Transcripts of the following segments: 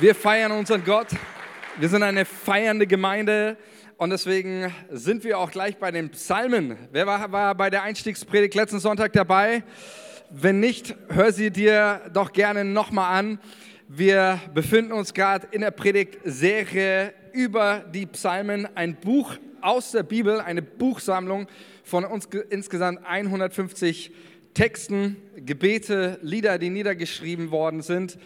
Wir feiern unseren Gott. Wir sind eine feiernde Gemeinde und deswegen sind wir auch gleich bei den Psalmen. Wer war, war bei der Einstiegspredigt letzten Sonntag dabei? Wenn nicht, hör sie dir doch gerne nochmal an. Wir befinden uns gerade in der Predigtserie über die Psalmen, ein Buch aus der Bibel, eine Buchsammlung von uns insgesamt 150 Texten, Gebete, Lieder, die niedergeschrieben worden sind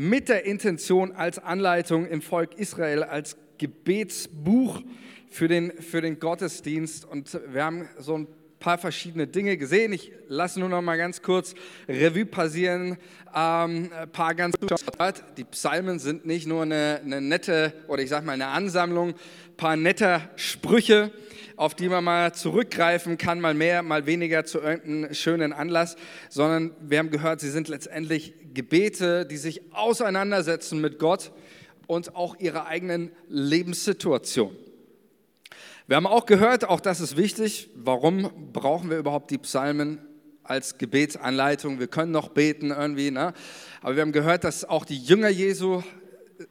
mit der Intention als Anleitung im Volk Israel, als Gebetsbuch für den, für den Gottesdienst. Und wir haben so ein paar verschiedene Dinge gesehen. Ich lasse nur noch mal ganz kurz Revue passieren. Ähm, ein paar ganz Die Psalmen sind nicht nur eine, eine nette oder ich sage mal eine Ansammlung, ein paar netter Sprüche, auf die man mal zurückgreifen kann, mal mehr, mal weniger zu irgendeinem schönen Anlass, sondern wir haben gehört, sie sind letztendlich Gebete, die sich auseinandersetzen mit Gott und auch ihrer eigenen Lebenssituation. Wir haben auch gehört, auch das ist wichtig, warum brauchen wir überhaupt die Psalmen als Gebetsanleitung? Wir können noch beten irgendwie, ne? aber wir haben gehört, dass auch die Jünger Jesu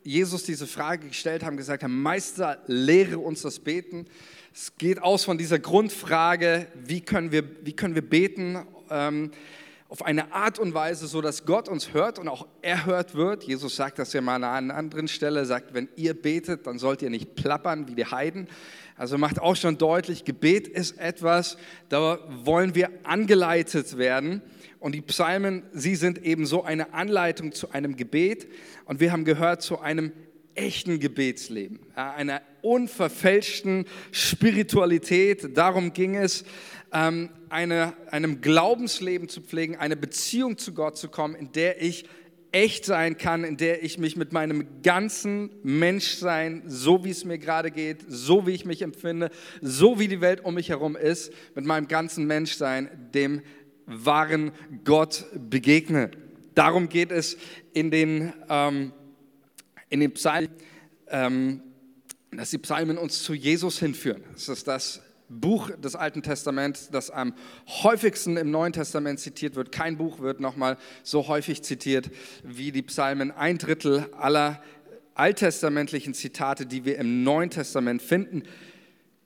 Jesus diese Frage gestellt haben, gesagt haben, Meister, lehre uns das Beten. Es geht aus von dieser Grundfrage, wie können wir, wie können wir beten ähm, auf eine Art und Weise, so dass Gott uns hört und auch erhört wird. Jesus sagt das ja mal an einer anderen Stelle, sagt, wenn ihr betet, dann sollt ihr nicht plappern wie die Heiden. Also macht auch schon deutlich, Gebet ist etwas, da wollen wir angeleitet werden. Und die Psalmen, sie sind eben so eine Anleitung zu einem Gebet. Und wir haben gehört zu einem echten Gebetsleben, einer unverfälschten Spiritualität. Darum ging es, ähm, eine, einem Glaubensleben zu pflegen, eine Beziehung zu Gott zu kommen, in der ich echt sein kann, in der ich mich mit meinem ganzen Menschsein, so wie es mir gerade geht, so wie ich mich empfinde, so wie die Welt um mich herum ist, mit meinem ganzen Menschsein dem wahren Gott begegne. Darum geht es in den ähm, in den Psalmen, ähm, dass die Psalmen uns zu Jesus hinführen. Das ist das Buch des Alten Testaments, das am häufigsten im Neuen Testament zitiert wird. Kein Buch wird nochmal so häufig zitiert wie die Psalmen. Ein Drittel aller alttestamentlichen Zitate, die wir im Neuen Testament finden,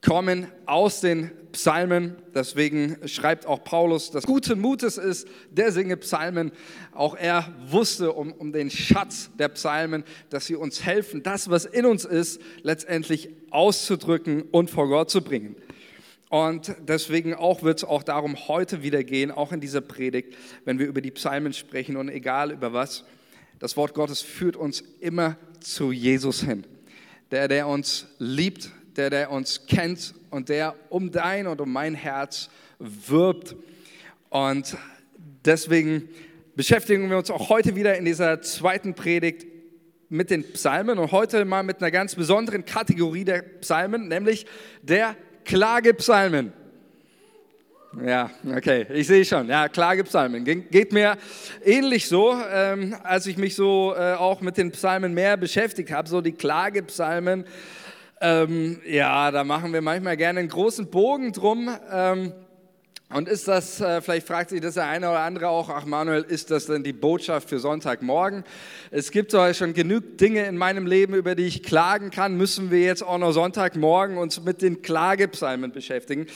kommen aus den Psalmen. Deswegen schreibt auch Paulus, dass guten Mutes ist, der singe Psalmen. Auch er wusste um, um den Schatz der Psalmen, dass sie uns helfen, das, was in uns ist, letztendlich auszudrücken und vor Gott zu bringen. Und deswegen auch wird es auch darum heute wieder gehen, auch in dieser Predigt, wenn wir über die Psalmen sprechen und egal über was, das Wort Gottes führt uns immer zu Jesus hin. Der, der uns liebt, der, der uns kennt und der um dein und um mein Herz wirbt. Und deswegen beschäftigen wir uns auch heute wieder in dieser zweiten Predigt mit den Psalmen und heute mal mit einer ganz besonderen Kategorie der Psalmen, nämlich der Klagepsalmen. Ja, okay, ich sehe schon. Ja, Klagepsalmen. Geht mir ähnlich so, ähm, als ich mich so äh, auch mit den Psalmen mehr beschäftigt habe, so die Klagepsalmen. Ähm, ja, da machen wir manchmal gerne einen großen Bogen drum. Ähm, und ist das, äh, vielleicht fragt sich das der eine oder andere auch, ach Manuel, ist das denn die Botschaft für Sonntagmorgen? Es gibt doch schon genug Dinge in meinem Leben, über die ich klagen kann. Müssen wir jetzt auch noch Sonntagmorgen uns mit den Klagepsalmen beschäftigen?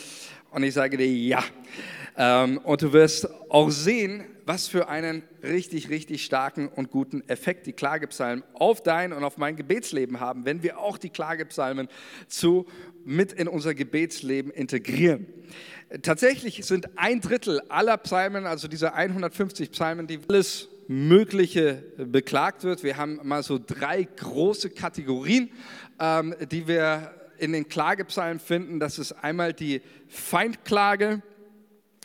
Und ich sage dir ja. Ähm, und du wirst auch sehen, was für einen richtig, richtig starken und guten Effekt die Klagepsalmen auf dein und auf mein Gebetsleben haben, wenn wir auch die Klagepsalmen zu mit in unser Gebetsleben integrieren. Tatsächlich sind ein Drittel aller Psalmen, also diese 150 Psalmen, die alles Mögliche beklagt wird. Wir haben mal so drei große Kategorien, ähm, die wir in den Klagepsalmen finden. Das ist einmal die Feindklage,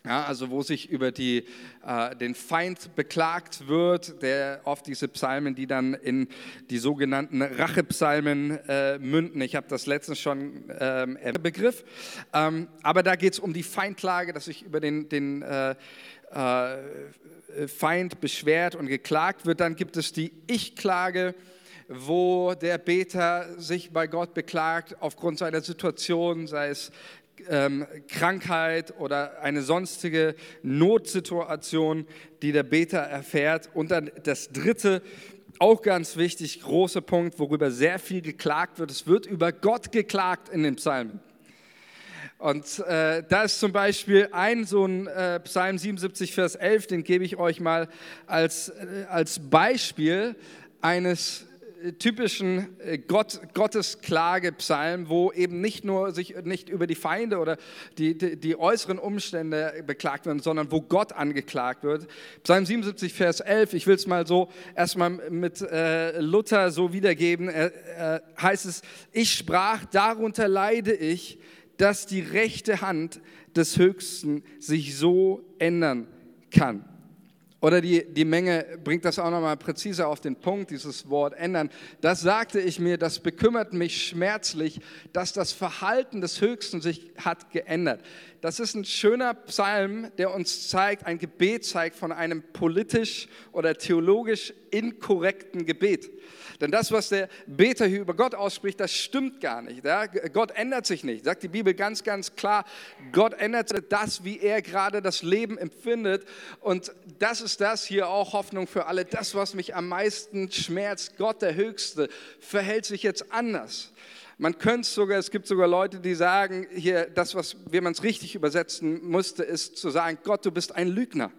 ja, also wo sich über die, äh, den Feind beklagt wird, der oft diese Psalmen, die dann in die sogenannten Rachepsalmen äh, münden. Ich habe das letztens schon ähm, Begriff, ähm, aber da geht es um die Feindklage, dass sich über den, den äh, äh, Feind beschwert und geklagt wird. Dann gibt es die Ich-Klage wo der Beter sich bei Gott beklagt aufgrund seiner Situation, sei es ähm, Krankheit oder eine sonstige Notsituation, die der Beter erfährt. Und dann das dritte, auch ganz wichtig, großer Punkt, worüber sehr viel geklagt wird. Es wird über Gott geklagt in den Psalmen. Und äh, da ist zum Beispiel ein so ein äh, Psalm 77, Vers 11, den gebe ich euch mal als, äh, als Beispiel eines typischen äh, Gott, Gottesklage-Psalm, wo eben nicht nur sich nicht über die Feinde oder die, die, die, äußeren Umstände beklagt werden, sondern wo Gott angeklagt wird. Psalm 77, Vers 11, ich will es mal so erstmal mit äh, Luther so wiedergeben, äh, äh, heißt es, ich sprach, darunter leide ich, dass die rechte Hand des Höchsten sich so ändern kann. Oder die, die Menge bringt das auch nochmal präziser auf den Punkt, dieses Wort ändern. Das sagte ich mir, das bekümmert mich schmerzlich, dass das Verhalten des Höchsten sich hat geändert. Das ist ein schöner Psalm, der uns zeigt, ein Gebet zeigt von einem politisch oder theologisch inkorrekten Gebet. Denn das, was der Beter hier über Gott ausspricht, das stimmt gar nicht. Ja? Gott ändert sich nicht, sagt die Bibel ganz, ganz klar. Gott ändert das, wie er gerade das Leben empfindet. Und das ist das hier auch Hoffnung für alle. Das, was mich am meisten schmerzt, Gott der Höchste, verhält sich jetzt anders. Man könnte sogar, es gibt sogar Leute, die sagen, hier, das, was, wie man es richtig übersetzen musste, ist zu sagen, Gott, du bist ein Lügner.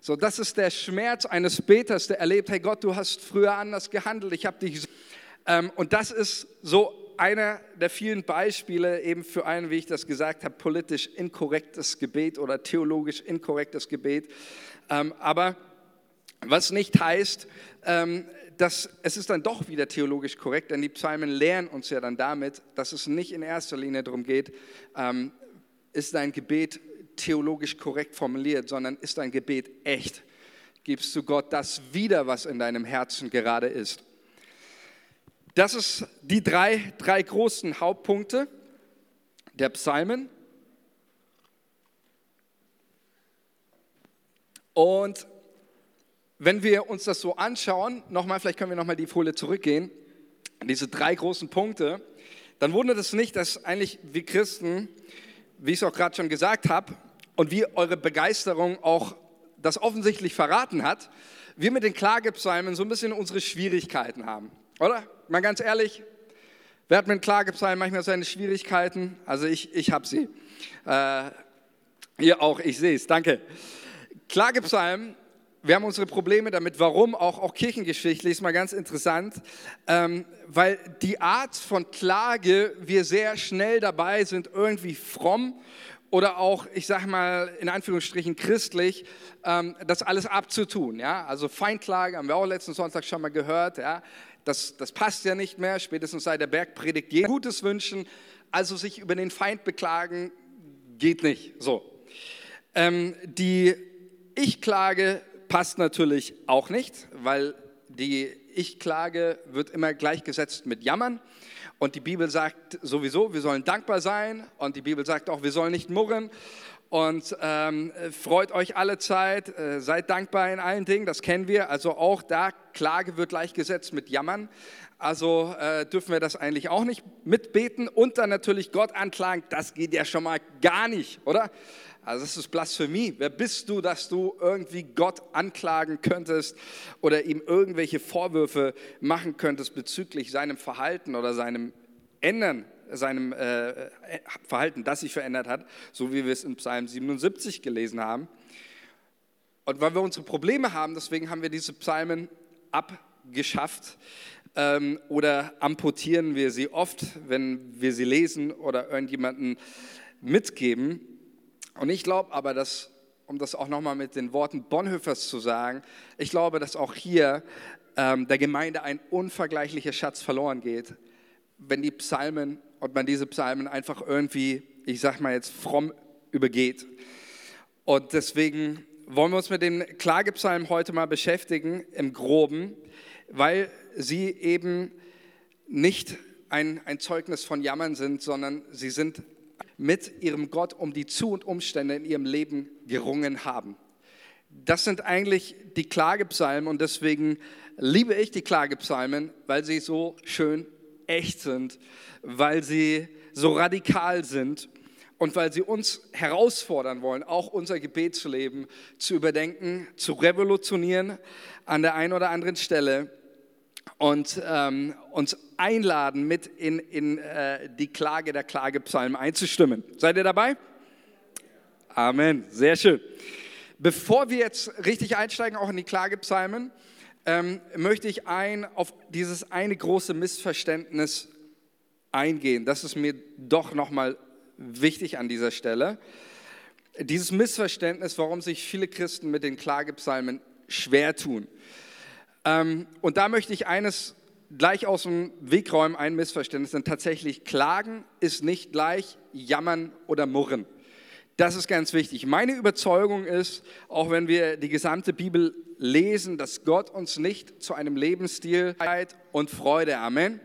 So, das ist der Schmerz eines Beters, der erlebt, hey Gott, du hast früher anders gehandelt, ich habe dich. Ähm, und das ist so einer der vielen Beispiele eben für ein, wie ich das gesagt habe, politisch inkorrektes Gebet oder theologisch inkorrektes Gebet. Ähm, aber was nicht heißt, ähm, dass es ist dann doch wieder theologisch korrekt, denn die Psalmen lehren uns ja dann damit, dass es nicht in erster Linie darum geht, ähm, ist dein Gebet theologisch korrekt formuliert, sondern ist dein Gebet echt? Gibst du Gott das wieder, was in deinem Herzen gerade ist? Das ist die drei, drei großen Hauptpunkte der Psalmen. Und wenn wir uns das so anschauen, nochmal, vielleicht können wir nochmal die Folie zurückgehen, diese drei großen Punkte, dann wundert es nicht, dass eigentlich wir Christen, wie ich es auch gerade schon gesagt habe, und wie eure Begeisterung auch das offensichtlich verraten hat, wir mit den Klagepsalmen so ein bisschen unsere Schwierigkeiten haben. Oder? Mal ganz ehrlich, wer hat mit Klagepsalmen manchmal seine Schwierigkeiten? Also ich, ich habe sie. Äh, ihr auch, ich sehe es, danke. Klagepsalmen, wir haben unsere Probleme damit. Warum? Auch, auch kirchengeschichtlich ist mal ganz interessant, ähm, weil die Art von Klage, wir sehr schnell dabei sind, irgendwie fromm oder auch, ich sage mal in Anführungsstrichen christlich, ähm, das alles abzutun. Ja? Also Feindklage haben wir auch letzten Sonntag schon mal gehört. Ja? Das, das passt ja nicht mehr, spätestens seit der Bergpredigt. Je Gutes wünschen, also sich über den Feind beklagen, geht nicht. So. Ähm, die Ich-Klage passt natürlich auch nicht, weil die Ich-Klage wird immer gleichgesetzt mit Jammern. Und die Bibel sagt sowieso, wir sollen dankbar sein. Und die Bibel sagt auch, wir sollen nicht murren. Und ähm, freut euch alle Zeit, äh, seid dankbar in allen Dingen, das kennen wir. Also auch da, Klage wird gleichgesetzt mit Jammern. Also äh, dürfen wir das eigentlich auch nicht mitbeten und dann natürlich Gott anklagen, das geht ja schon mal gar nicht, oder? Also das ist Blasphemie. Wer bist du, dass du irgendwie Gott anklagen könntest oder ihm irgendwelche Vorwürfe machen könntest bezüglich seinem Verhalten oder seinem Ändern, seinem äh, Verhalten, das sich verändert hat, so wie wir es in Psalm 77 gelesen haben. Und weil wir unsere Probleme haben, deswegen haben wir diese Psalmen abgeschafft ähm, oder amputieren wir sie oft, wenn wir sie lesen oder irgendjemanden mitgeben. Und ich glaube aber, dass, um das auch nochmal mit den Worten Bonhoeffers zu sagen, ich glaube, dass auch hier ähm, der Gemeinde ein unvergleichlicher Schatz verloren geht, wenn die Psalmen und man diese Psalmen einfach irgendwie, ich sag mal jetzt, fromm übergeht. Und deswegen wollen wir uns mit den Klagepsalmen heute mal beschäftigen, im Groben, weil sie eben nicht ein, ein Zeugnis von Jammern sind, sondern sie sind mit ihrem Gott um die Zu- und Umstände in ihrem Leben gerungen haben. Das sind eigentlich die Klagepsalmen und deswegen liebe ich die Klagepsalmen, weil sie so schön echt sind, weil sie so radikal sind und weil sie uns herausfordern wollen, auch unser Gebetsleben zu überdenken, zu revolutionieren an der einen oder anderen Stelle und ähm, uns einladen, mit in, in äh, die Klage der Klagepsalmen einzustimmen. Seid ihr dabei? Amen, sehr schön. Bevor wir jetzt richtig einsteigen, auch in die Klagepsalmen, ähm, möchte ich ein, auf dieses eine große Missverständnis eingehen. Das ist mir doch nochmal wichtig an dieser Stelle. Dieses Missverständnis, warum sich viele Christen mit den Klagepsalmen schwer tun. Ähm, und da möchte ich eines gleich aus dem Weg räumen, ein Missverständnis, denn tatsächlich Klagen ist nicht gleich Jammern oder Murren. Das ist ganz wichtig. Meine Überzeugung ist, auch wenn wir die gesamte Bibel lesen, dass Gott uns nicht zu einem Lebensstil und Freude, Amen.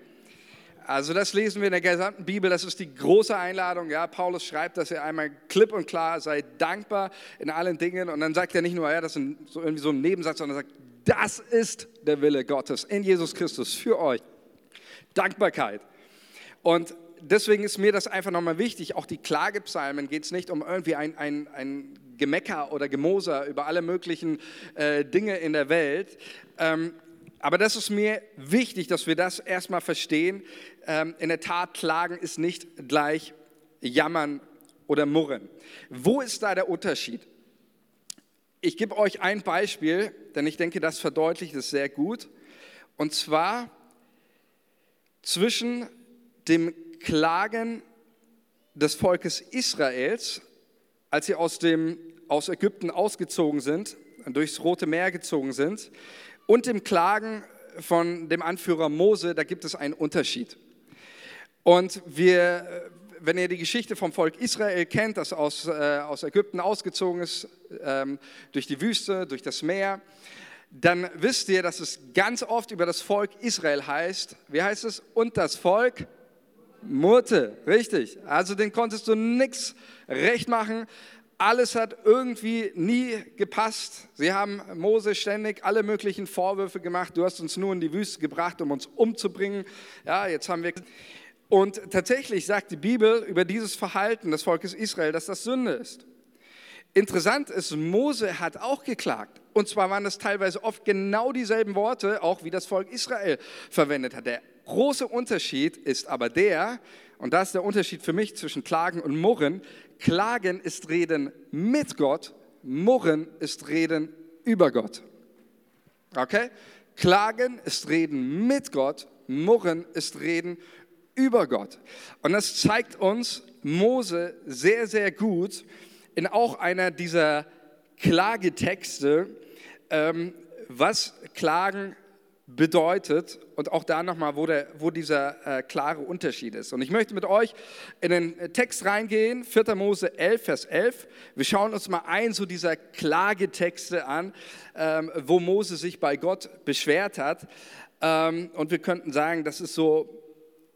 Also das lesen wir in der gesamten Bibel, das ist die große Einladung. Ja, Paulus schreibt, dass er einmal klipp und klar sei dankbar in allen Dingen und dann sagt er nicht nur, ja, das ist so irgendwie so ein Nebensatz, sondern er sagt, das ist der Wille Gottes in Jesus Christus für euch. Dankbarkeit. Und deswegen ist mir das einfach nochmal wichtig. Auch die Klagepsalmen geht es nicht um irgendwie ein, ein, ein Gemecker oder Gemoser über alle möglichen äh, Dinge in der Welt. Ähm, aber das ist mir wichtig, dass wir das erstmal verstehen. Ähm, in der Tat, Klagen ist nicht gleich Jammern oder Murren. Wo ist da der Unterschied? Ich gebe euch ein Beispiel, denn ich denke, das verdeutlicht es sehr gut. Und zwar zwischen dem Klagen des Volkes Israels, als sie aus, dem, aus Ägypten ausgezogen sind, durchs Rote Meer gezogen sind, und dem Klagen von dem Anführer Mose, da gibt es einen Unterschied. Und wir, wenn ihr die Geschichte vom Volk Israel kennt, das aus, äh, aus Ägypten ausgezogen ist, ähm, durch die Wüste, durch das Meer, dann wisst ihr, dass es ganz oft über das Volk Israel heißt, wie heißt es? Und das Volk Murte, richtig. Also den konntest du nichts recht machen. Alles hat irgendwie nie gepasst. Sie haben Mose ständig alle möglichen Vorwürfe gemacht. Du hast uns nur in die Wüste gebracht, um uns umzubringen. Ja, jetzt haben wir. Und tatsächlich sagt die Bibel über dieses Verhalten des Volkes Israel, dass das Sünde ist. Interessant ist, Mose hat auch geklagt. Und zwar waren das teilweise oft genau dieselben Worte, auch wie das Volk Israel verwendet hat. Der große Unterschied ist aber der, und das ist der Unterschied für mich zwischen Klagen und Murren, Klagen ist Reden mit Gott, Murren ist Reden über Gott. Okay? Klagen ist Reden mit Gott, Murren ist Reden über Gott. Und das zeigt uns Mose sehr, sehr gut in auch einer dieser Klagetexte, ähm, was Klagen bedeutet und auch da nochmal, wo, wo dieser äh, klare Unterschied ist. Und ich möchte mit euch in den Text reingehen, 4. Mose 11, Vers 11. Wir schauen uns mal ein so dieser Klagetexte an, ähm, wo Mose sich bei Gott beschwert hat. Ähm, und wir könnten sagen, das ist so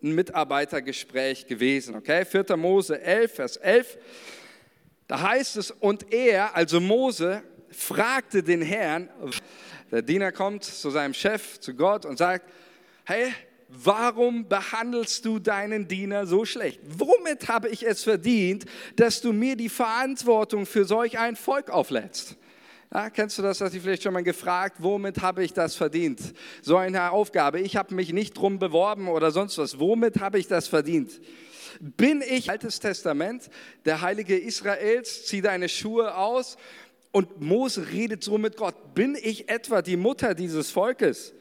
ein Mitarbeitergespräch gewesen. Okay, 4. Mose 11, Vers 11. Da heißt es, und er, also Mose, fragte den Herrn, der Diener kommt zu seinem Chef, zu Gott und sagt, hey, warum behandelst du deinen Diener so schlecht? Womit habe ich es verdient, dass du mir die Verantwortung für solch ein Volk auflädst? Ja, kennst du das, hast du vielleicht schon mal gefragt, womit habe ich das verdient? So eine Aufgabe, ich habe mich nicht drum beworben oder sonst was. Womit habe ich das verdient? Bin ich, Altes Testament, der Heilige Israels, zieh deine Schuhe aus und Mose redet so mit Gott. Bin ich etwa die Mutter dieses Volkes?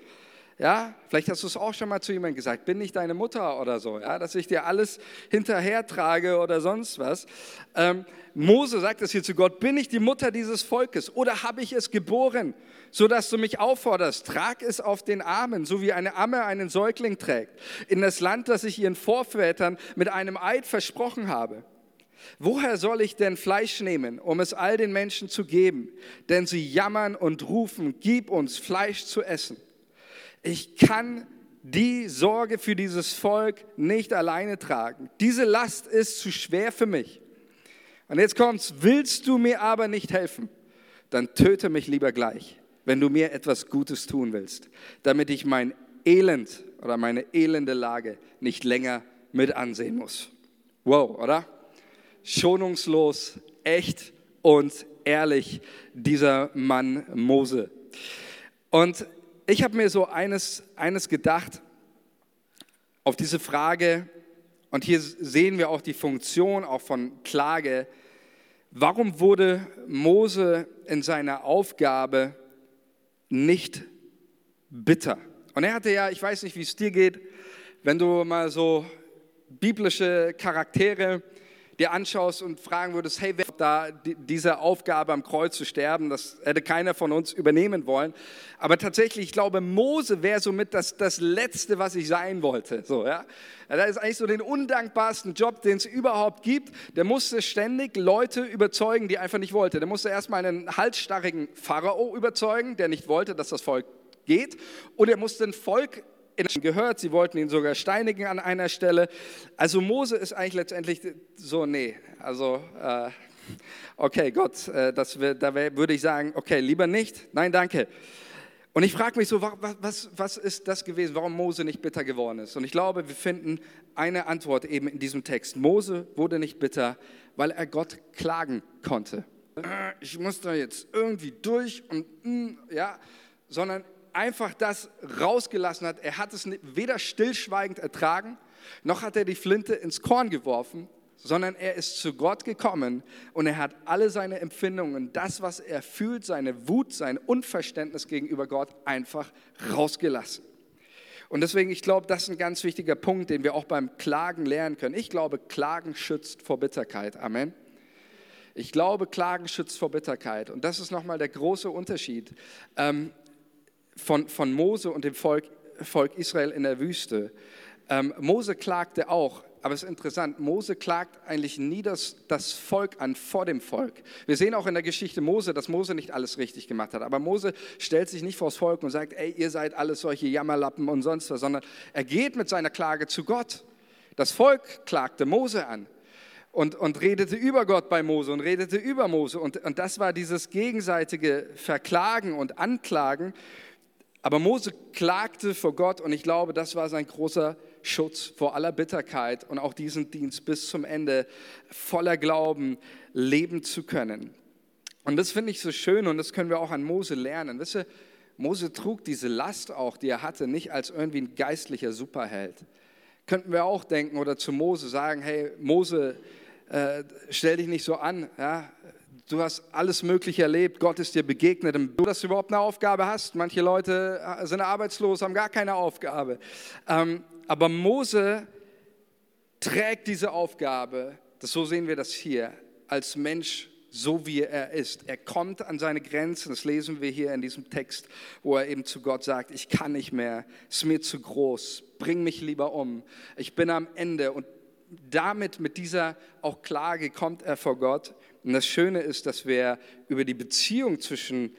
Ja, vielleicht hast du es auch schon mal zu jemandem gesagt, bin ich deine Mutter oder so, ja, dass ich dir alles hinterher trage oder sonst was. Ähm, Mose sagt es hier zu Gott, bin ich die Mutter dieses Volkes oder habe ich es geboren, sodass du mich aufforderst, trag es auf den Armen, so wie eine Amme einen Säugling trägt, in das Land, das ich ihren Vorvätern mit einem Eid versprochen habe. Woher soll ich denn Fleisch nehmen, um es all den Menschen zu geben? Denn sie jammern und rufen, gib uns Fleisch zu essen. Ich kann die Sorge für dieses Volk nicht alleine tragen. Diese Last ist zu schwer für mich. Und jetzt kommt's, willst du mir aber nicht helfen, dann töte mich lieber gleich, wenn du mir etwas Gutes tun willst, damit ich mein Elend oder meine elende Lage nicht länger mit ansehen muss. Wow, oder? Schonungslos, echt und ehrlich, dieser Mann Mose. Und ich habe mir so eines, eines gedacht, auf diese Frage, und hier sehen wir auch die Funktion auch von Klage, warum wurde Mose in seiner Aufgabe nicht bitter? Und er hatte ja, ich weiß nicht, wie es dir geht, wenn du mal so biblische Charaktere dir anschaust und fragen würdest, hey, wer da diese Aufgabe am Kreuz zu sterben, das hätte keiner von uns übernehmen wollen. Aber tatsächlich, ich glaube, Mose wäre somit das, das Letzte, was ich sein wollte. So, ja? Das ist eigentlich so den undankbarsten Job, den es überhaupt gibt. Der musste ständig Leute überzeugen, die einfach nicht wollten. Der musste erstmal einen halsstarrigen Pharao überzeugen, der nicht wollte, dass das Volk geht. Und er musste ein Volk gehört, sie wollten ihn sogar steinigen an einer Stelle. Also Mose ist eigentlich letztendlich so, nee, also äh, okay, Gott, äh, das, da würde ich sagen, okay, lieber nicht, nein, danke. Und ich frage mich so, was, was, was ist das gewesen, warum Mose nicht bitter geworden ist? Und ich glaube, wir finden eine Antwort eben in diesem Text. Mose wurde nicht bitter, weil er Gott klagen konnte. Ich muss da jetzt irgendwie durch und mm, ja, sondern einfach das rausgelassen hat. Er hat es weder stillschweigend ertragen, noch hat er die Flinte ins Korn geworfen, sondern er ist zu Gott gekommen und er hat alle seine Empfindungen, das, was er fühlt, seine Wut, sein Unverständnis gegenüber Gott einfach rausgelassen. Und deswegen, ich glaube, das ist ein ganz wichtiger Punkt, den wir auch beim Klagen lernen können. Ich glaube, Klagen schützt vor Bitterkeit. Amen. Ich glaube, Klagen schützt vor Bitterkeit. Und das ist nochmal der große Unterschied. Ähm, von, von Mose und dem Volk, Volk Israel in der Wüste. Ähm, Mose klagte auch, aber es ist interessant, Mose klagt eigentlich nie das, das Volk an vor dem Volk. Wir sehen auch in der Geschichte Mose, dass Mose nicht alles richtig gemacht hat. Aber Mose stellt sich nicht vors Volk und sagt, ey, ihr seid alles solche Jammerlappen und sonst was, sondern er geht mit seiner Klage zu Gott. Das Volk klagte Mose an und, und redete über Gott bei Mose und redete über Mose. Und, und das war dieses gegenseitige Verklagen und Anklagen. Aber Mose klagte vor Gott und ich glaube, das war sein großer Schutz vor aller Bitterkeit und auch diesen Dienst bis zum Ende voller Glauben leben zu können. Und das finde ich so schön und das können wir auch an Mose lernen. Wisst ihr, Mose trug diese Last auch, die er hatte, nicht als irgendwie ein geistlicher Superheld. Könnten wir auch denken oder zu Mose sagen, hey Mose, äh, stell dich nicht so an, ja? Du hast alles Mögliche erlebt, Gott ist dir begegnet, du, dass du überhaupt eine Aufgabe hast. Manche Leute äh, sind arbeitslos, haben gar keine Aufgabe. Ähm, aber Mose trägt diese Aufgabe, das, so sehen wir das hier, als Mensch, so wie er ist. Er kommt an seine Grenzen, das lesen wir hier in diesem Text, wo er eben zu Gott sagt, ich kann nicht mehr, es ist mir zu groß, bring mich lieber um, ich bin am Ende. Und damit, mit dieser auch Klage, kommt er vor Gott und das Schöne ist, dass wir über die Beziehung zwischen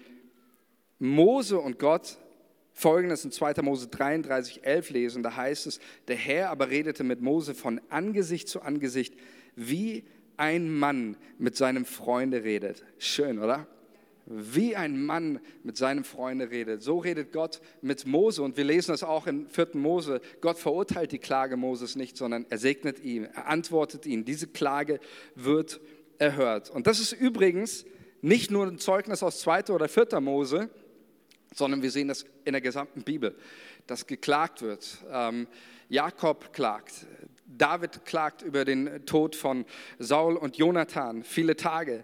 Mose und Gott Folgendes in 2. Mose 33, 11 lesen. Da heißt es, der Herr aber redete mit Mose von Angesicht zu Angesicht, wie ein Mann mit seinem Freunde redet. Schön, oder? Wie ein Mann mit seinem Freunde redet. So redet Gott mit Mose. Und wir lesen das auch in 4. Mose. Gott verurteilt die Klage Moses nicht, sondern er segnet ihn, er antwortet ihn. Diese Klage wird erhört. Und das ist übrigens nicht nur ein Zeugnis aus 2. oder 4. Mose, sondern wir sehen das in der gesamten Bibel, dass geklagt wird. Ähm, Jakob klagt, David klagt über den Tod von Saul und Jonathan, viele Tage.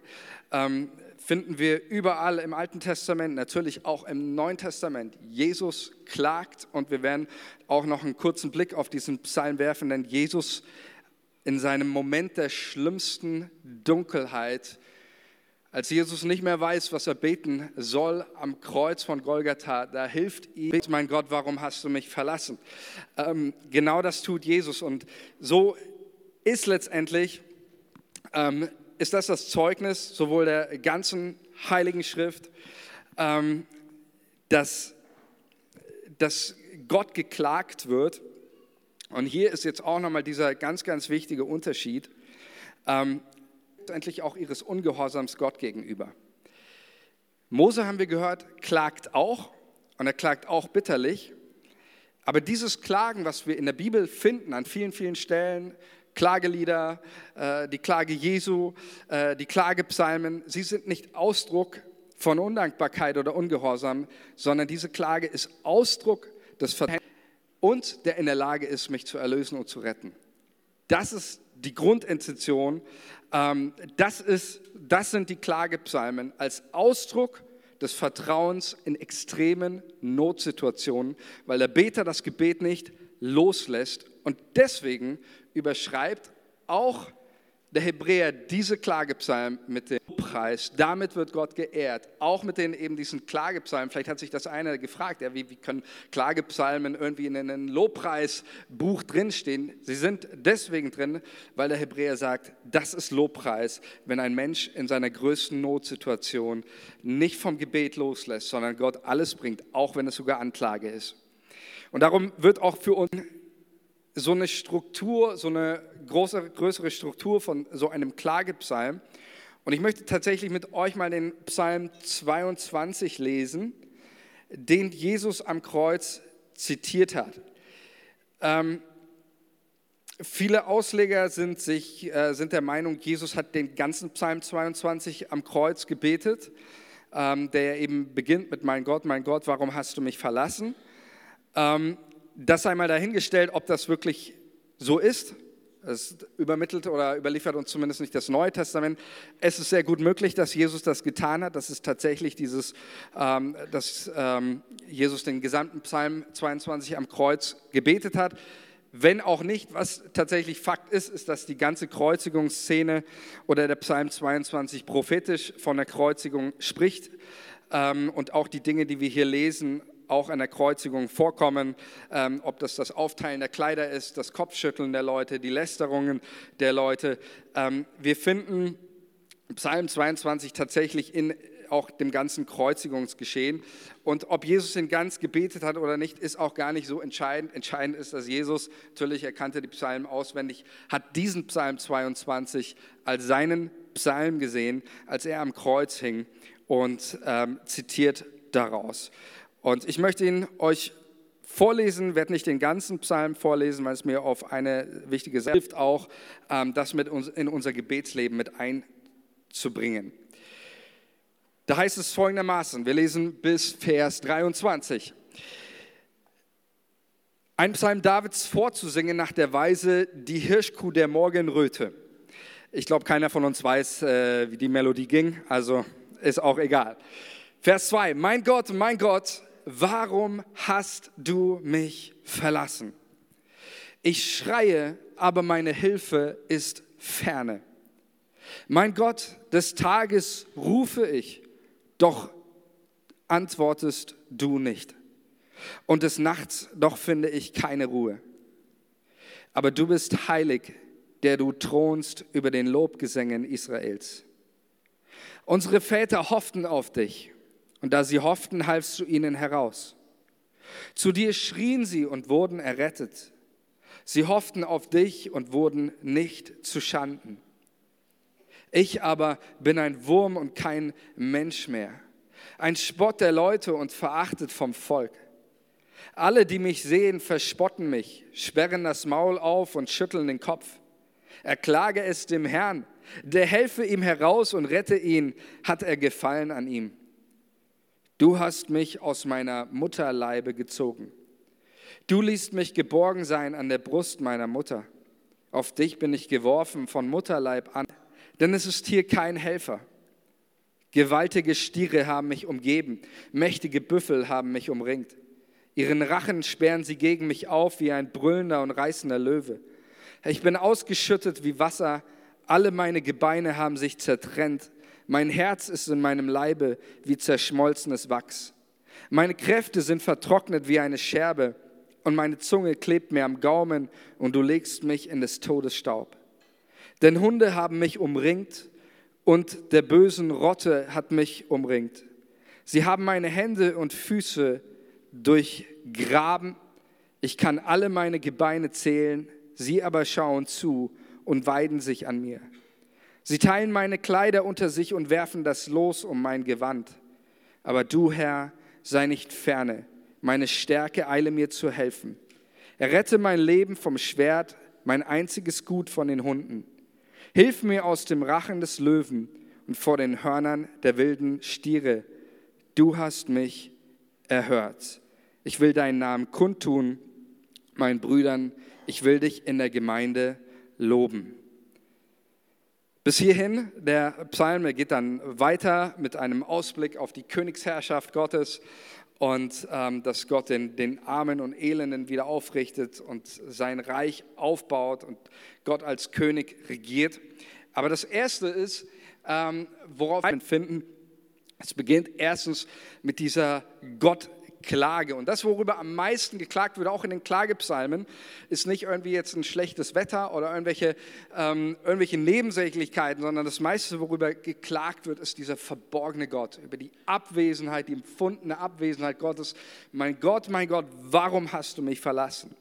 Ähm, finden wir überall im Alten Testament, natürlich auch im Neuen Testament. Jesus klagt und wir werden auch noch einen kurzen Blick auf diesen Psalm werfen, denn Jesus in seinem Moment der schlimmsten Dunkelheit, als Jesus nicht mehr weiß, was er beten soll am Kreuz von Golgatha, da hilft ihm, mein Gott, warum hast du mich verlassen? Ähm, genau das tut Jesus und so ist letztendlich, ähm, ist das das Zeugnis sowohl der ganzen Heiligen Schrift, ähm, dass, dass Gott geklagt wird und hier ist jetzt auch nochmal dieser ganz, ganz wichtige Unterschied, ähm, endlich auch ihres Ungehorsams Gott gegenüber. Mose, haben wir gehört, klagt auch und er klagt auch bitterlich. Aber dieses Klagen, was wir in der Bibel finden, an vielen, vielen Stellen, Klagelieder, äh, die Klage Jesu, äh, die Klagepsalmen, sie sind nicht Ausdruck von Undankbarkeit oder Ungehorsam, sondern diese Klage ist Ausdruck des Vertrauens und der in der Lage ist, mich zu erlösen und zu retten. Das ist die Grundintention. Ähm, das, ist, das sind die Klagepsalmen als Ausdruck des Vertrauens in extremen Notsituationen, weil der Beter das Gebet nicht loslässt. Und deswegen überschreibt auch der Hebräer diese Klagepsalm mit dem Lobpreis. Damit wird Gott geehrt. Auch mit den eben diesen Klagepsalmen. Vielleicht hat sich das einer gefragt, ja, wie, wie können Klagepsalmen irgendwie in einem Lobpreisbuch drinstehen? Sie sind deswegen drin, weil der Hebräer sagt, das ist Lobpreis, wenn ein Mensch in seiner größten Notsituation nicht vom Gebet loslässt, sondern Gott alles bringt, auch wenn es sogar Anklage ist. Und darum wird auch für uns so eine Struktur, so eine große, größere Struktur von so einem Klagepsalm. Und ich möchte tatsächlich mit euch mal den Psalm 22 lesen, den Jesus am Kreuz zitiert hat. Ähm, viele Ausleger sind, sich, äh, sind der Meinung, Jesus hat den ganzen Psalm 22 am Kreuz gebetet, ähm, der eben beginnt mit Mein Gott, mein Gott, warum hast du mich verlassen? Ähm, das sei mal dahingestellt, ob das wirklich so ist. Es übermittelt oder überliefert uns zumindest nicht das Neue Testament. Es ist sehr gut möglich, dass Jesus das getan hat. Das ist tatsächlich dieses, ähm, dass ähm, Jesus den gesamten Psalm 22 am Kreuz gebetet hat. Wenn auch nicht, was tatsächlich Fakt ist, ist, dass die ganze Kreuzigungsszene oder der Psalm 22 prophetisch von der Kreuzigung spricht ähm, und auch die Dinge, die wir hier lesen, auch an der Kreuzigung vorkommen, ähm, ob das das Aufteilen der Kleider ist, das Kopfschütteln der Leute, die Lästerungen der Leute. Ähm, wir finden Psalm 22 tatsächlich in auch dem ganzen Kreuzigungsgeschehen. Und ob Jesus ihn ganz gebetet hat oder nicht, ist auch gar nicht so entscheidend. Entscheidend ist, dass Jesus, natürlich erkannte die Psalmen auswendig, hat diesen Psalm 22 als seinen Psalm gesehen, als er am Kreuz hing und ähm, zitiert daraus. Und ich möchte ihn euch vorlesen, werde nicht den ganzen Psalm vorlesen, weil es mir auf eine wichtige Sache hilft, auch ähm, das mit uns in unser Gebetsleben mit einzubringen. Da heißt es folgendermaßen, wir lesen bis Vers 23. Ein Psalm Davids vorzusingen nach der Weise Die Hirschkuh der Morgenröte. Ich glaube, keiner von uns weiß, äh, wie die Melodie ging, also ist auch egal. Vers 2. Mein Gott, mein Gott, warum hast du mich verlassen? Ich schreie, aber meine Hilfe ist ferne. Mein Gott, des Tages rufe ich, doch antwortest du nicht. Und des Nachts doch finde ich keine Ruhe. Aber du bist heilig, der du thronst über den Lobgesängen Israels. Unsere Väter hofften auf dich und da sie hofften, halfst du ihnen heraus. Zu dir schrien sie und wurden errettet. Sie hofften auf dich und wurden nicht zu Schanden. Ich aber bin ein Wurm und kein Mensch mehr, ein Spott der Leute und verachtet vom Volk. Alle, die mich sehen, verspotten mich, sperren das Maul auf und schütteln den Kopf. Erklage es dem Herrn, der helfe ihm heraus und rette ihn, hat er Gefallen an ihm. Du hast mich aus meiner Mutterleibe gezogen. Du ließt mich geborgen sein an der Brust meiner Mutter. Auf dich bin ich geworfen von Mutterleib an, denn es ist hier kein Helfer. Gewaltige Stiere haben mich umgeben, mächtige Büffel haben mich umringt. Ihren Rachen sperren sie gegen mich auf wie ein brüllender und reißender Löwe. Ich bin ausgeschüttet wie Wasser, alle meine Gebeine haben sich zertrennt. Mein Herz ist in meinem Leibe wie zerschmolzenes Wachs. Meine Kräfte sind vertrocknet wie eine Scherbe und meine Zunge klebt mir am Gaumen und du legst mich in des Todes Staub. Denn Hunde haben mich umringt und der bösen Rotte hat mich umringt. Sie haben meine Hände und Füße durchgraben. Ich kann alle meine Gebeine zählen, sie aber schauen zu und weiden sich an mir. Sie teilen meine Kleider unter sich und werfen das Los um mein Gewand. Aber du, Herr, sei nicht ferne. Meine Stärke eile mir zu helfen. Errette mein Leben vom Schwert, mein einziges Gut von den Hunden. Hilf mir aus dem Rachen des Löwen und vor den Hörnern der wilden Stiere. Du hast mich erhört. Ich will deinen Namen kundtun, meinen Brüdern. Ich will dich in der Gemeinde loben. Bis hierhin, der Psalm geht dann weiter mit einem Ausblick auf die Königsherrschaft Gottes und ähm, dass Gott den, den Armen und Elenden wieder aufrichtet und sein Reich aufbaut und Gott als König regiert. Aber das Erste ist, ähm, worauf wir finden, es beginnt erstens mit dieser Gott Klage. Und das, worüber am meisten geklagt wird, auch in den Klagepsalmen, ist nicht irgendwie jetzt ein schlechtes Wetter oder irgendwelche, ähm, irgendwelche Nebensächlichkeiten, sondern das meiste, worüber geklagt wird, ist dieser verborgene Gott, über die Abwesenheit, die empfundene Abwesenheit Gottes. Mein Gott, mein Gott, warum hast du mich verlassen?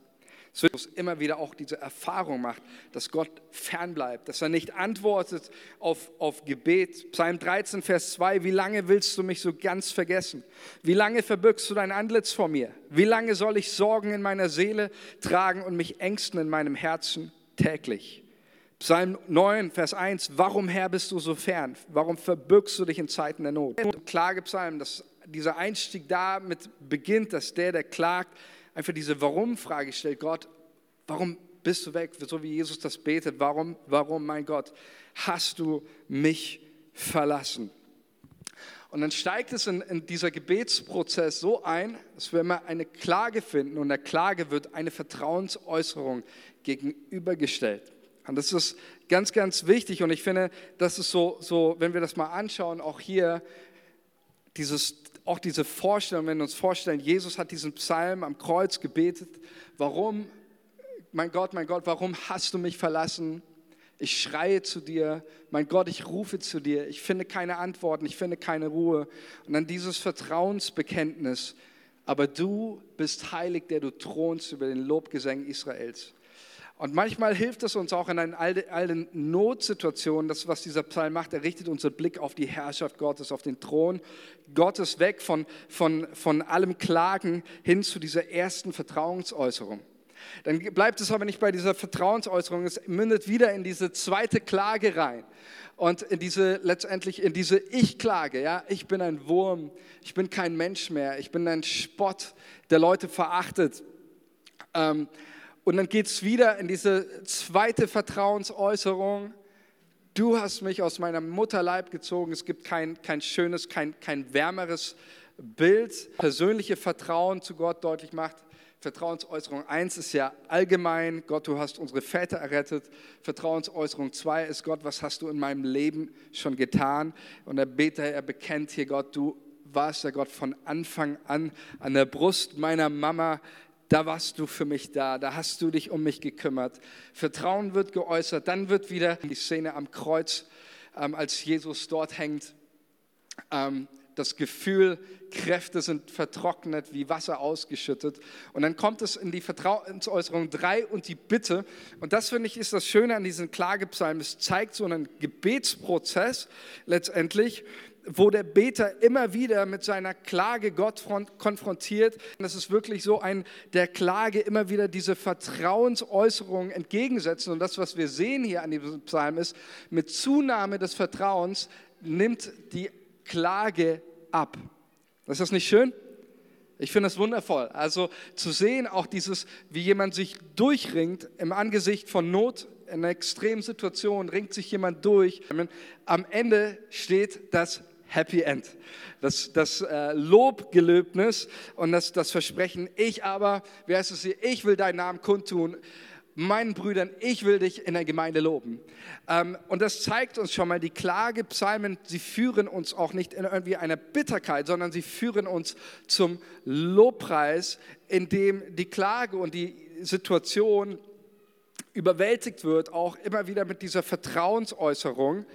Dass Jesus immer wieder auch diese Erfahrung macht, dass Gott fernbleibt, dass er nicht antwortet auf, auf Gebet. Psalm 13, Vers 2, wie lange willst du mich so ganz vergessen? Wie lange verbirgst du dein Antlitz vor mir? Wie lange soll ich Sorgen in meiner Seele tragen und mich ängsten in meinem Herzen täglich? Psalm 9, Vers 1, warum Herr bist du so fern? Warum verbirgst du dich in Zeiten der Not? Klagepsalm, dass dieser Einstieg damit beginnt, dass der, der klagt, einfach diese Warum-Frage stellt, Gott, warum bist du weg? So wie Jesus das betet, warum, warum, mein Gott, hast du mich verlassen? Und dann steigt es in, in dieser Gebetsprozess so ein, dass wir immer eine Klage finden und der Klage wird eine Vertrauensäußerung gegenübergestellt. Und das ist ganz, ganz wichtig und ich finde, das ist so, so wenn wir das mal anschauen, auch hier dieses auch diese Vorstellung, wenn wir uns vorstellen, Jesus hat diesen Psalm am Kreuz gebetet, warum, mein Gott, mein Gott, warum hast du mich verlassen? Ich schreie zu dir, mein Gott, ich rufe zu dir, ich finde keine Antworten, ich finde keine Ruhe. Und dann dieses Vertrauensbekenntnis, aber du bist heilig, der du thronst über den Lobgesängen Israels. Und manchmal hilft es uns auch in all den Notsituationen, das, was dieser Psalm macht, er richtet unseren Blick auf die Herrschaft Gottes, auf den Thron Gottes weg von, von, von allem Klagen hin zu dieser ersten Vertrauensäußerung. Dann bleibt es aber nicht bei dieser Vertrauensäußerung, es mündet wieder in diese zweite Klage rein und in diese letztendlich in diese Ich-Klage. Ja, ich bin ein Wurm, ich bin kein Mensch mehr, ich bin ein Spott, der Leute verachtet. Ähm, und dann geht es wieder in diese zweite Vertrauensäußerung. Du hast mich aus meinem Mutterleib gezogen. Es gibt kein, kein schönes, kein, kein wärmeres Bild. Persönliche Vertrauen zu Gott deutlich macht. Vertrauensäußerung 1 ist ja allgemein, Gott, du hast unsere Väter errettet. Vertrauensäußerung 2 ist, Gott, was hast du in meinem Leben schon getan? Und der Beter, er bekennt hier, Gott, du warst der Gott von Anfang an an der Brust meiner Mama da warst du für mich da, da hast du dich um mich gekümmert. Vertrauen wird geäußert, dann wird wieder die Szene am Kreuz, ähm, als Jesus dort hängt. Ähm, das Gefühl, Kräfte sind vertrocknet, wie Wasser ausgeschüttet. Und dann kommt es in die Vertrauensäußerung 3 und die Bitte. Und das finde ich ist das Schöne an diesen Klagepsalmen. Es zeigt so einen Gebetsprozess letztendlich, wo der Beter immer wieder mit seiner Klage Gott konfrontiert. Das ist wirklich so ein der Klage immer wieder diese Vertrauensäußerung entgegensetzen. Und das, was wir sehen hier an diesem Psalm ist, mit Zunahme des Vertrauens nimmt die Klage ab. Ist das nicht schön? Ich finde das wundervoll. Also zu sehen, auch dieses, wie jemand sich durchringt im Angesicht von Not, in einer extremen Situation, ringt sich jemand durch. Am Ende steht das Happy End. Das, das äh, Lobgelöbnis und das, das Versprechen, ich aber, wie heißt es hier, ich will deinen Namen kundtun, meinen Brüdern, ich will dich in der Gemeinde loben. Ähm, und das zeigt uns schon mal, die Klagepsalmen, sie führen uns auch nicht in irgendwie einer Bitterkeit, sondern sie führen uns zum Lobpreis, in dem die Klage und die Situation überwältigt wird, auch immer wieder mit dieser Vertrauensäußerung.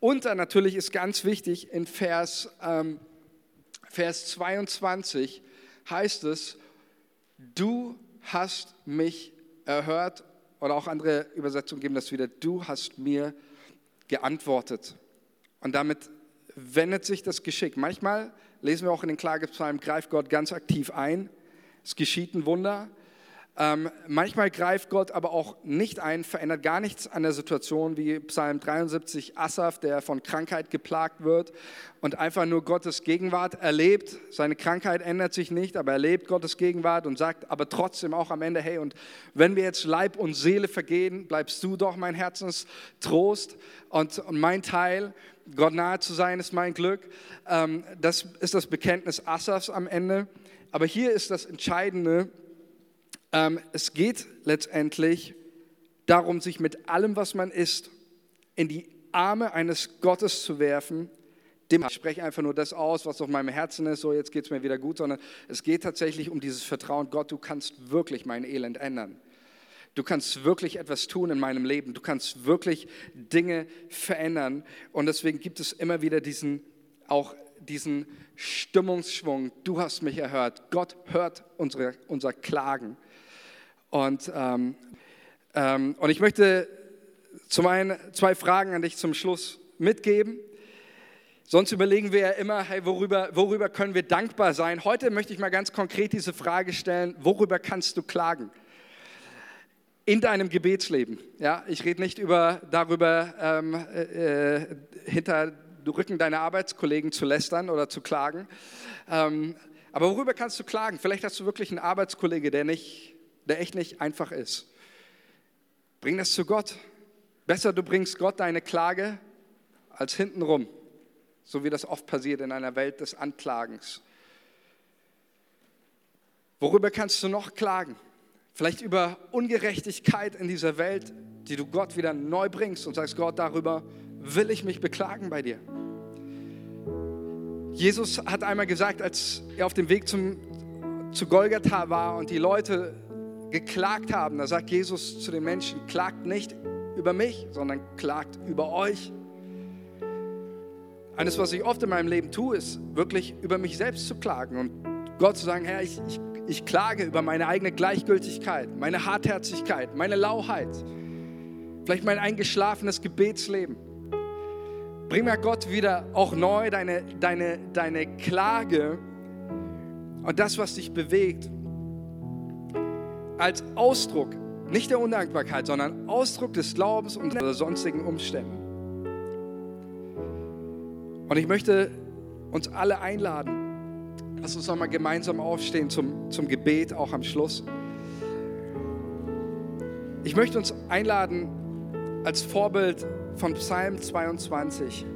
Und dann natürlich ist ganz wichtig, in Vers, ähm, Vers 22 heißt es, du hast mich erhört, oder auch andere Übersetzungen geben das wieder, du hast mir geantwortet. Und damit wendet sich das Geschick. Manchmal lesen wir auch in den Klagepsalmen, greift Gott ganz aktiv ein, es geschieht ein Wunder, Ähm, manchmal greift Gott aber auch nicht ein, verändert gar nichts an der Situation, wie Psalm 73 Asaf, der von Krankheit geplagt wird und einfach nur Gottes Gegenwart erlebt. Seine Krankheit ändert sich nicht, aber er erlebt Gottes Gegenwart und sagt aber trotzdem auch am Ende, hey, und wenn wir jetzt Leib und Seele vergehen, bleibst du doch mein Herzenstrost und, und mein Teil. Gott nahe zu sein ist mein Glück. Ähm, das ist das Bekenntnis Asafs am Ende. Aber hier ist das Entscheidende, es geht letztendlich darum, sich mit allem, was man ist, in die Arme eines Gottes zu werfen. Dem ich spreche einfach nur das aus, was auf meinem Herzen ist, so jetzt geht es mir wieder gut, sondern es geht tatsächlich um dieses Vertrauen, Gott, du kannst wirklich mein Elend ändern. Du kannst wirklich etwas tun in meinem Leben. Du kannst wirklich Dinge verändern. Und deswegen gibt es immer wieder diesen, auch diesen Stimmungsschwung. Du hast mich erhört. Gott hört unsere, unser Klagen. Und, ähm, ähm, und ich möchte zum einen zwei Fragen an dich zum Schluss mitgeben. Sonst überlegen wir ja immer, hey, worüber, worüber können wir dankbar sein? Heute möchte ich mal ganz konkret diese Frage stellen, worüber kannst du klagen? In deinem Gebetsleben. Ja, ich rede nicht über, darüber, ähm, äh, äh hinter Rücken deiner Arbeitskollegen zu lästern oder zu klagen. Ähm, aber worüber kannst du klagen? Vielleicht hast du wirklich einen Arbeitskollege, der nicht der echt nicht einfach ist. Bring das zu Gott. Besser du bringst Gott deine Klage als hintenrum, so wie das oft passiert in einer Welt des Anklagens. Worüber kannst du noch klagen? Vielleicht über Ungerechtigkeit in dieser Welt, die du Gott wieder neu bringst und sagst, Gott, darüber will ich mich beklagen bei dir. Jesus hat einmal gesagt, als er auf dem Weg zum, zu Golgatha war und die Leute geklagt haben, da sagt Jesus zu den Menschen, klagt nicht über mich, sondern klagt über euch. Eines, was ich oft in meinem Leben tue, ist wirklich über mich selbst zu klagen und Gott zu sagen, Herr, ich, ich, ich klage über meine eigene Gleichgültigkeit, meine Hartherzigkeit, meine Lauheit, vielleicht mein eingeschlafenes Gebetsleben. Bring mir Gott wieder auch neu deine, deine, deine Klage und das, was dich bewegt, als Ausdruck, nicht der Undankbarkeit, sondern Ausdruck des Glaubens und der sonstigen Umständen. Und ich möchte uns alle einladen, lass uns nochmal gemeinsam aufstehen zum, zum Gebet, auch am Schluss. Ich möchte uns einladen als Vorbild von Psalm 22,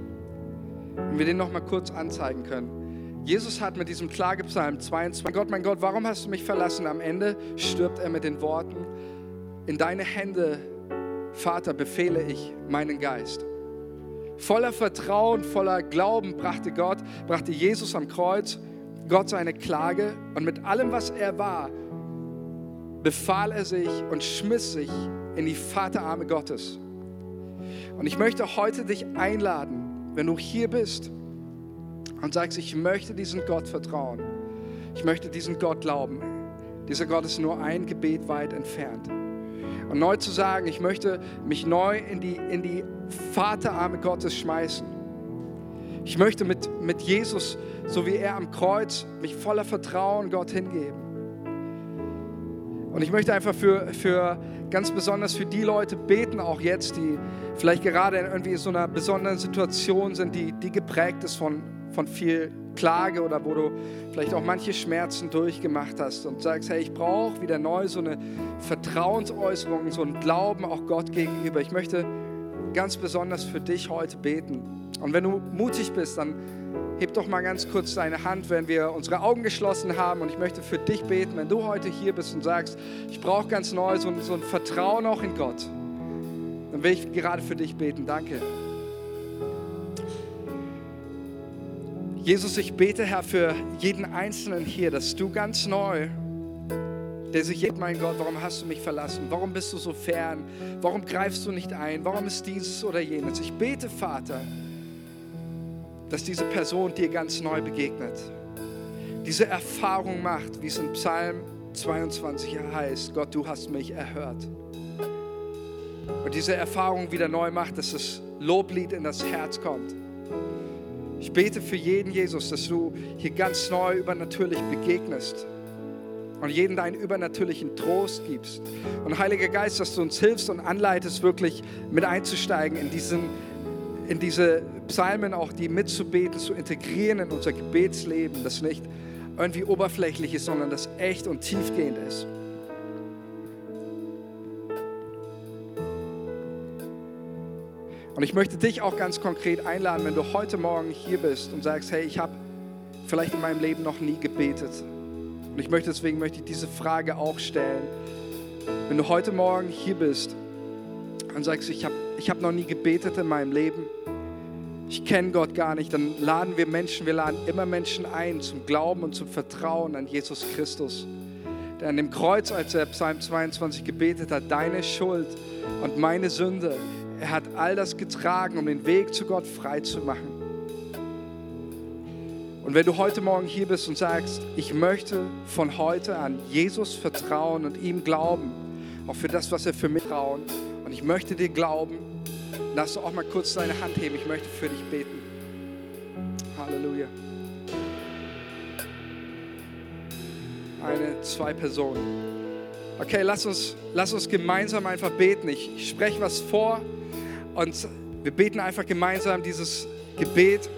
wenn wir den nochmal kurz anzeigen können. Jesus hat mit diesem Klagepsalm 22, mein Gott, mein Gott, warum hast du mich verlassen? Am Ende stirbt er mit den Worten, in deine Hände, Vater, befehle ich meinen Geist. Voller Vertrauen, voller Glauben brachte Gott, brachte Jesus am Kreuz Gott seine Klage und mit allem, was er war, befahl er sich und schmiss sich in die Vaterarme Gottes. Und ich möchte heute dich einladen, wenn du hier bist, und sagst, ich möchte diesen Gott vertrauen. Ich möchte diesen Gott glauben. Dieser Gott ist nur ein Gebet weit entfernt. Und neu zu sagen, ich möchte mich neu in die, in die Vaterarme Gottes schmeißen. Ich möchte mit, mit Jesus, so wie er am Kreuz, mich voller Vertrauen Gott hingeben. Und ich möchte einfach für, für ganz besonders für die Leute beten, auch jetzt, die vielleicht gerade in irgendwie so einer besonderen Situation sind, die, die geprägt ist von, von viel Klage oder wo du vielleicht auch manche Schmerzen durchgemacht hast und sagst, hey, ich brauche wieder neu so eine Vertrauensäußerung, so einen Glauben auch Gott gegenüber. Ich möchte ganz besonders für dich heute beten. Und wenn du mutig bist, dann heb doch mal ganz kurz deine Hand, wenn wir unsere Augen geschlossen haben. Und ich möchte für dich beten, wenn du heute hier bist und sagst, ich brauche ganz neu so, so ein Vertrauen auch in Gott. Dann will ich gerade für dich beten. Danke. Jesus, ich bete, Herr, für jeden Einzelnen hier, dass du ganz neu, der sich jetzt, mein Gott, warum hast du mich verlassen? Warum bist du so fern? Warum greifst du nicht ein? Warum ist dieses oder jenes? Ich bete, Vater, dass diese Person dir ganz neu begegnet. Diese Erfahrung macht, wie es in Psalm 22 heißt, Gott, du hast mich erhört. Und diese Erfahrung wieder neu macht, dass das Loblied in das Herz kommt ich bete für jeden, Jesus, dass du hier ganz neu übernatürlich begegnest. und jeden deinen übernatürlichen Trost gibst. Und Heiliger Geist, dass du uns hilfst und anleitest, wirklich mit einzusteigen in, diesen, in diese Psalmen, auch die mitzubeten, zu integrieren in unser Gebetsleben, das nicht irgendwie oberflächlich ist, sondern das echt und tiefgehend ist. Und ich möchte dich auch ganz konkret einladen, wenn du heute Morgen hier bist und sagst, hey, ich habe vielleicht in meinem Leben noch nie gebetet. Und ich möchte deswegen möchte ich diese Frage auch stellen. Wenn du heute Morgen hier bist und sagst, ich habe ich hab noch nie gebetet in meinem Leben, ich kenne Gott gar nicht, dann laden wir Menschen, wir laden immer Menschen ein zum Glauben und zum Vertrauen an Jesus Christus, der an dem Kreuz, als er Psalm 22 gebetet hat, deine Schuld und meine Sünde er hat all das getragen, um den Weg zu Gott frei zu machen. Und wenn du heute Morgen hier bist und sagst, ich möchte von heute an Jesus vertrauen und ihm glauben, auch für das, was er für mich trauen, und ich möchte dir glauben, lass du auch mal kurz deine Hand heben, ich möchte für dich beten. Halleluja. Eine, zwei Personen. Okay, lass uns, lass uns gemeinsam einfach beten. Ich, ich spreche was vor. Und wir beten einfach gemeinsam dieses Gebet.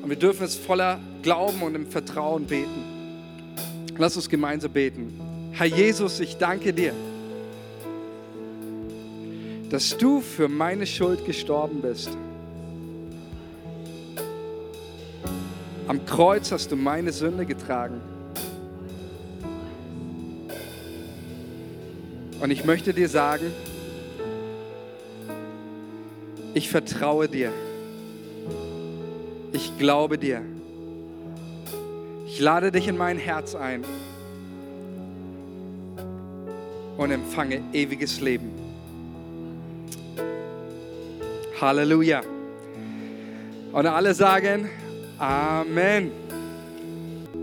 Und wir dürfen es voller Glauben und im Vertrauen beten. Lass uns gemeinsam beten. Herr Jesus, ich danke dir, dass du für meine Schuld gestorben bist. Am Kreuz hast du meine Sünde getragen. Und ich möchte dir sagen, ich vertraue dir. Ich glaube dir. Ich lade dich in mein Herz ein und empfange ewiges Leben. Halleluja. Und alle sagen Amen.